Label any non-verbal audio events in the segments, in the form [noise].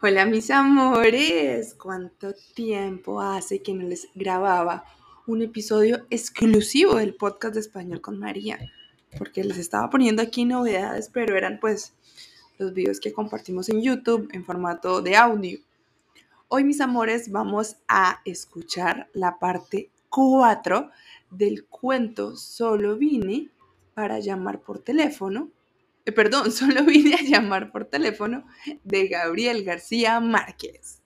Hola mis amores, ¿cuánto tiempo hace que no les grababa un episodio exclusivo del podcast de español con María? Porque les estaba poniendo aquí novedades, pero eran pues los videos que compartimos en YouTube en formato de audio. Hoy mis amores vamos a escuchar la parte 4 del cuento Solo vine para llamar por teléfono eh, perdón, [laughs] solo vine a llamar por teléfono de Gabriel García Márquez.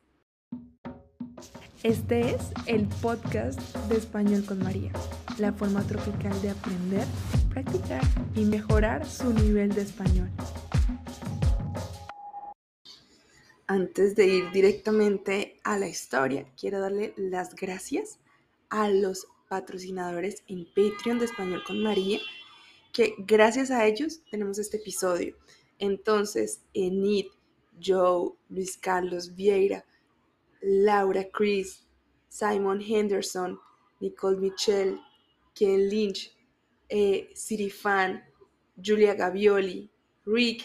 Este es el podcast de Español con María, la forma tropical de aprender, practicar y mejorar su nivel de español. Antes de ir directamente a la historia, quiero darle las gracias a los patrocinadores en Patreon de Español con María que gracias a ellos tenemos este episodio. Entonces, Enid, Joe, Luis Carlos Vieira, Laura Chris, Simon Henderson, Nicole Michel, Ken Lynch, eh, Siri Fan, Julia Gavioli, Rick,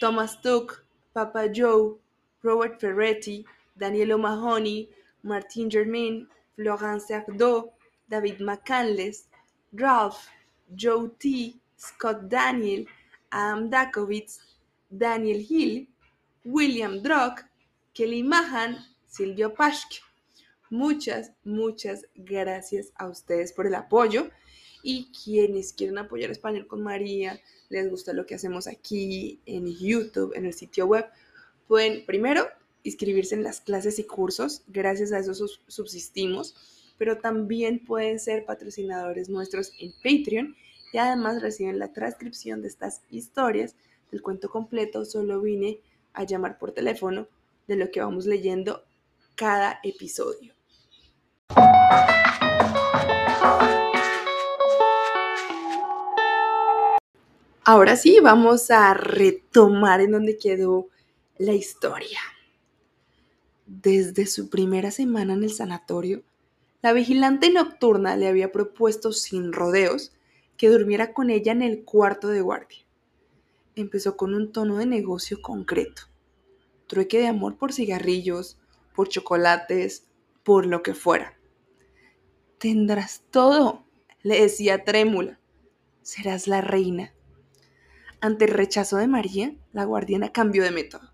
Thomas Tuck, Papa Joe, Robert Ferretti, Daniel O'Mahony, Martin Germain, Florence Ardo, David McCanles, Ralph, Joe T., Scott Daniel, Adam Dakovitz, Daniel Hill, William Drock, Kelly Mahan, Silvio Pashk. Muchas, muchas gracias a ustedes por el apoyo. Y quienes quieren apoyar Español con María, les gusta lo que hacemos aquí en YouTube, en el sitio web, pueden primero inscribirse en las clases y cursos, gracias a eso subsistimos, pero también pueden ser patrocinadores nuestros en Patreon y además reciben la transcripción de estas historias del cuento completo. Solo vine a llamar por teléfono de lo que vamos leyendo cada episodio. Ahora sí, vamos a retomar en donde quedó la historia. Desde su primera semana en el sanatorio, la vigilante nocturna le había propuesto sin rodeos que durmiera con ella en el cuarto de guardia. Empezó con un tono de negocio concreto. Trueque de amor por cigarrillos, por chocolates, por lo que fuera. Tendrás todo, le decía trémula. Serás la reina. Ante el rechazo de María, la guardiana cambió de método.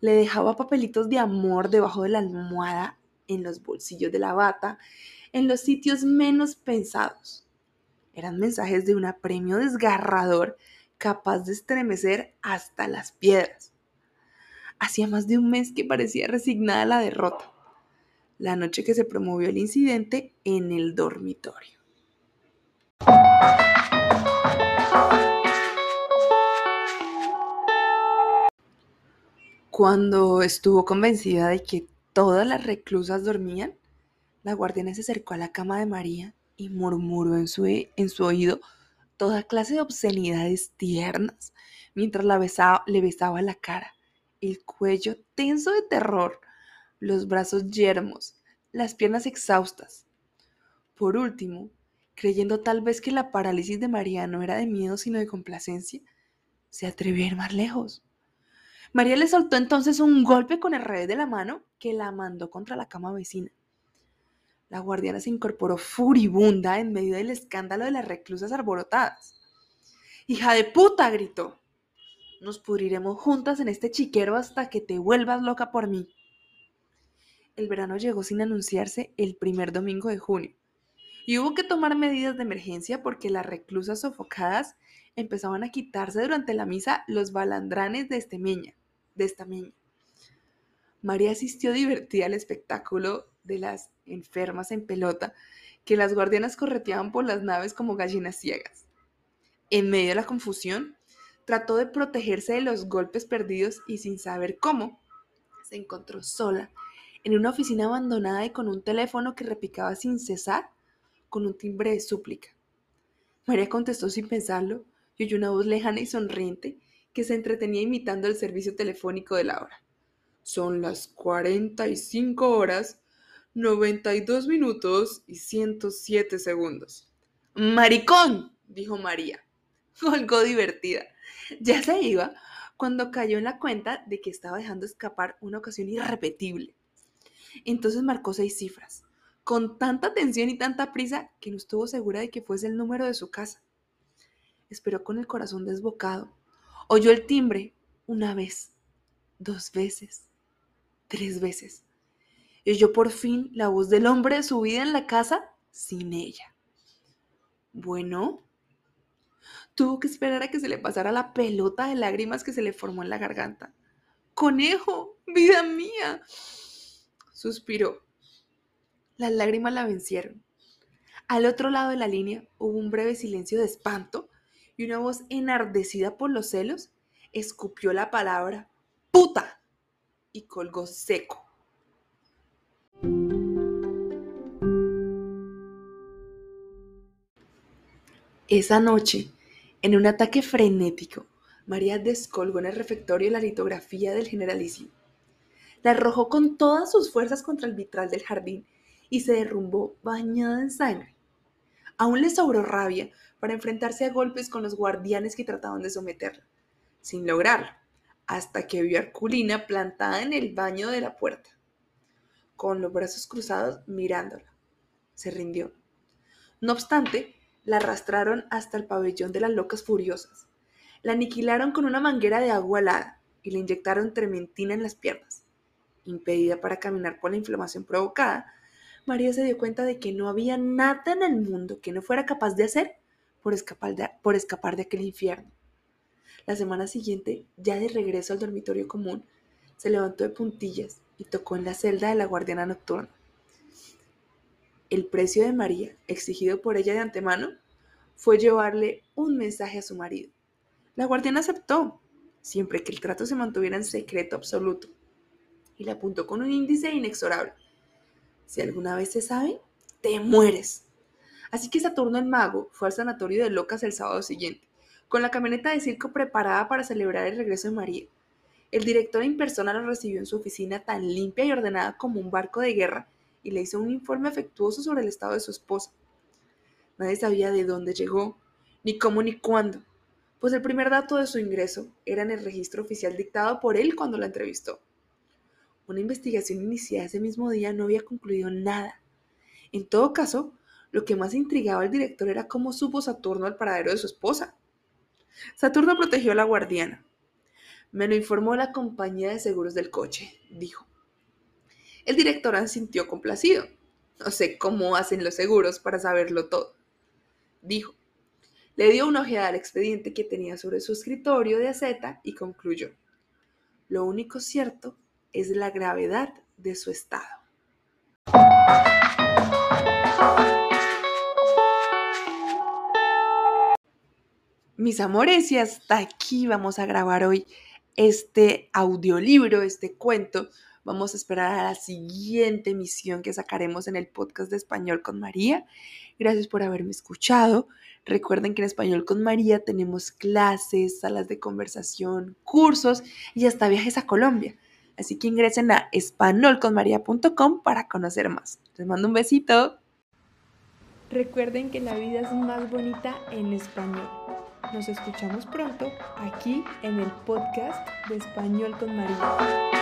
Le dejaba papelitos de amor debajo de la almohada, en los bolsillos de la bata, en los sitios menos pensados. Eran mensajes de un apremio desgarrador capaz de estremecer hasta las piedras. Hacía más de un mes que parecía resignada a la derrota, la noche que se promovió el incidente en el dormitorio. Cuando estuvo convencida de que todas las reclusas dormían, la guardiana se acercó a la cama de María y murmuró en su, en su oído toda clase de obscenidades tiernas mientras la besaba, le besaba la cara, el cuello tenso de terror, los brazos yermos, las piernas exhaustas. Por último, creyendo tal vez que la parálisis de María no era de miedo sino de complacencia, se atrevió a ir más lejos. María le soltó entonces un golpe con el revés de la mano que la mandó contra la cama vecina. La guardiana se incorporó furibunda en medio del escándalo de las reclusas arborotadas. ¡Hija de puta! gritó. Nos pudriremos juntas en este chiquero hasta que te vuelvas loca por mí. El verano llegó sin anunciarse el primer domingo de junio y hubo que tomar medidas de emergencia porque las reclusas sofocadas empezaban a quitarse durante la misa los balandranes de, este de esta meña. María asistió divertida al espectáculo de las enfermas en pelota que las guardianas correteaban por las naves como gallinas ciegas. En medio de la confusión, trató de protegerse de los golpes perdidos y sin saber cómo, se encontró sola en una oficina abandonada y con un teléfono que repicaba sin cesar con un timbre de súplica. María contestó sin pensarlo y oyó una voz lejana y sonriente que se entretenía imitando el servicio telefónico de la hora. Son las 45 horas 92 minutos y 107 segundos. ¡Maricón! dijo María. [laughs] Colgó divertida. Ya se iba cuando cayó en la cuenta de que estaba dejando escapar una ocasión irrepetible. Entonces marcó seis cifras, con tanta tensión y tanta prisa que no estuvo segura de que fuese el número de su casa. Esperó con el corazón desbocado. Oyó el timbre una vez, dos veces, tres veces. Y oyó por fin la voz del hombre de su vida en la casa sin ella. Bueno, tuvo que esperar a que se le pasara la pelota de lágrimas que se le formó en la garganta. Conejo, vida mía. Suspiró. Las lágrimas la vencieron. Al otro lado de la línea hubo un breve silencio de espanto y una voz enardecida por los celos escupió la palabra puta y colgó seco. Esa noche, en un ataque frenético, María descolgó en el refectorio la litografía del generalísimo. La arrojó con todas sus fuerzas contra el vitral del jardín y se derrumbó bañada en sangre. Aún le sobró rabia para enfrentarse a golpes con los guardianes que trataban de someterla, sin lograrlo, hasta que vio a Arculina plantada en el baño de la puerta, con los brazos cruzados mirándola. Se rindió. No obstante, la arrastraron hasta el pabellón de las locas furiosas. La aniquilaron con una manguera de agua helada y le inyectaron trementina en las piernas. Impedida para caminar por la inflamación provocada, María se dio cuenta de que no había nada en el mundo que no fuera capaz de hacer por escapar de, por escapar de aquel infierno. La semana siguiente, ya de regreso al dormitorio común, se levantó de puntillas y tocó en la celda de la guardiana nocturna. El precio de María, exigido por ella de antemano, fue llevarle un mensaje a su marido. La guardiana aceptó, siempre que el trato se mantuviera en secreto absoluto, y le apuntó con un índice inexorable. Si alguna vez se sabe, te mueres. Así que Saturno el mago fue al sanatorio de locas el sábado siguiente, con la camioneta de circo preparada para celebrar el regreso de María. El director en persona lo recibió en su oficina tan limpia y ordenada como un barco de guerra y le hizo un informe afectuoso sobre el estado de su esposa. Nadie sabía de dónde llegó, ni cómo ni cuándo, pues el primer dato de su ingreso era en el registro oficial dictado por él cuando la entrevistó. Una investigación iniciada ese mismo día no había concluido nada. En todo caso, lo que más intrigaba al director era cómo supo Saturno al paradero de su esposa. Saturno protegió a la guardiana. Me lo informó la compañía de seguros del coche, dijo. El director sintió complacido. No sé cómo hacen los seguros para saberlo todo. Dijo. Le dio una ojeada al expediente que tenía sobre su escritorio de aceta y concluyó. Lo único cierto es la gravedad de su estado. Mis amores, y hasta aquí vamos a grabar hoy este audiolibro, este cuento Vamos a esperar a la siguiente emisión que sacaremos en el podcast de Español con María. Gracias por haberme escuchado. Recuerden que en Español con María tenemos clases, salas de conversación, cursos y hasta viajes a Colombia. Así que ingresen a espanolconmaria.com para conocer más. Les mando un besito. Recuerden que la vida es más bonita en español. Nos escuchamos pronto aquí en el podcast de Español con María.